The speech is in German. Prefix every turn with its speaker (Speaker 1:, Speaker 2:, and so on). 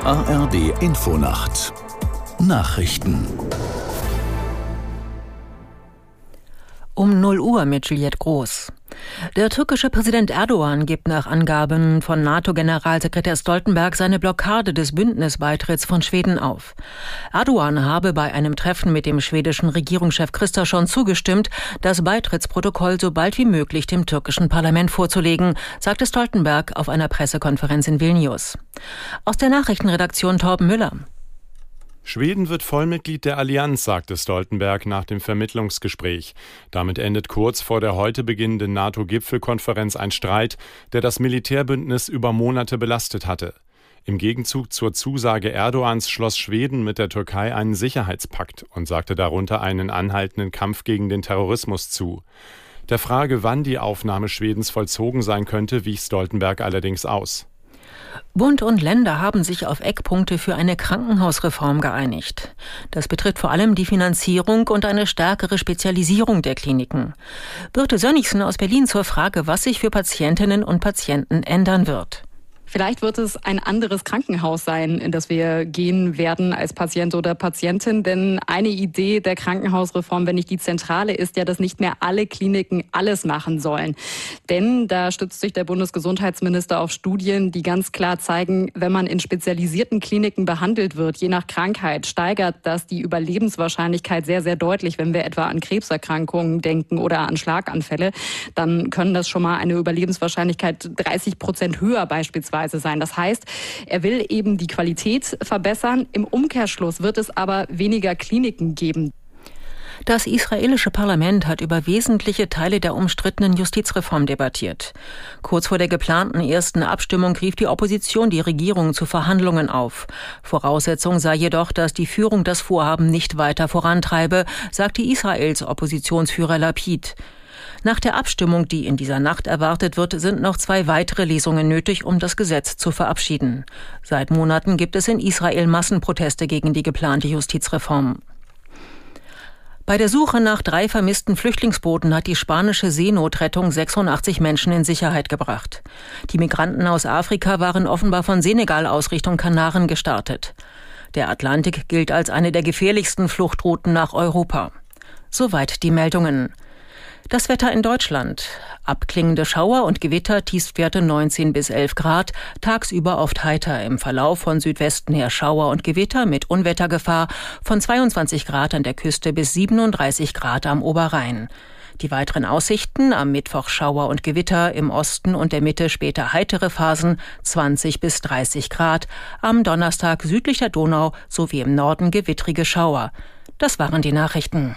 Speaker 1: ARD Infonacht Nachrichten
Speaker 2: Um 0 Uhr mit Juliette Groß. Der türkische Präsident Erdogan gibt nach Angaben von NATO-Generalsekretär Stoltenberg seine Blockade des Bündnisbeitritts von Schweden auf. Erdogan habe bei einem Treffen mit dem schwedischen Regierungschef Kristersson zugestimmt, das Beitrittsprotokoll so bald wie möglich dem türkischen Parlament vorzulegen, sagte Stoltenberg auf einer Pressekonferenz in Vilnius. Aus der Nachrichtenredaktion Torben Müller.
Speaker 3: Schweden wird Vollmitglied der Allianz, sagte Stoltenberg nach dem Vermittlungsgespräch. Damit endet kurz vor der heute beginnenden NATO-Gipfelkonferenz ein Streit, der das Militärbündnis über Monate belastet hatte. Im Gegenzug zur Zusage Erdogans schloss Schweden mit der Türkei einen Sicherheitspakt und sagte darunter einen anhaltenden Kampf gegen den Terrorismus zu. Der Frage, wann die Aufnahme Schwedens vollzogen sein könnte, wich Stoltenberg allerdings aus.
Speaker 2: Bund und Länder haben sich auf Eckpunkte für eine Krankenhausreform geeinigt. Das betrifft vor allem die Finanzierung und eine stärkere Spezialisierung der Kliniken. Birte Sönnigsen aus Berlin zur Frage, was sich für Patientinnen und Patienten ändern wird.
Speaker 4: Vielleicht wird es ein anderes Krankenhaus sein, in das wir gehen werden als Patient oder Patientin. Denn eine Idee der Krankenhausreform, wenn nicht die zentrale, ist ja, dass nicht mehr alle Kliniken alles machen sollen. Denn da stützt sich der Bundesgesundheitsminister auf Studien, die ganz klar zeigen, wenn man in spezialisierten Kliniken behandelt wird, je nach Krankheit, steigert das die Überlebenswahrscheinlichkeit sehr, sehr deutlich. Wenn wir etwa an Krebserkrankungen denken oder an Schlaganfälle, dann können das schon mal eine Überlebenswahrscheinlichkeit 30 Prozent höher beispielsweise Arbeitsweise sein. Das heißt, er will eben die Qualität verbessern. Im Umkehrschluss wird es aber weniger Kliniken geben.
Speaker 2: Das israelische Parlament hat über wesentliche Teile der umstrittenen Justizreform debattiert. Kurz vor der geplanten ersten Abstimmung rief die Opposition die Regierung zu Verhandlungen auf. Voraussetzung sei jedoch, dass die Führung das Vorhaben nicht weiter vorantreibe, sagte Israels Oppositionsführer Lapid. Nach der Abstimmung, die in dieser Nacht erwartet wird, sind noch zwei weitere Lesungen nötig, um das Gesetz zu verabschieden. Seit Monaten gibt es in Israel Massenproteste gegen die geplante Justizreform. Bei der Suche nach drei vermissten Flüchtlingsbooten hat die spanische Seenotrettung 86 Menschen in Sicherheit gebracht. Die Migranten aus Afrika waren offenbar von Senegal aus Richtung Kanaren gestartet. Der Atlantik gilt als eine der gefährlichsten Fluchtrouten nach Europa. Soweit die Meldungen. Das Wetter in Deutschland. Abklingende Schauer und Gewitter, Tiefstwerte 19 bis 11 Grad, tagsüber oft heiter, im Verlauf von Südwesten her Schauer und Gewitter mit Unwettergefahr von 22 Grad an der Küste bis 37 Grad am Oberrhein. Die weiteren Aussichten am Mittwoch Schauer und Gewitter, im Osten und der Mitte später heitere Phasen 20 bis 30 Grad, am Donnerstag südlich der Donau sowie im Norden gewittrige Schauer. Das waren die Nachrichten.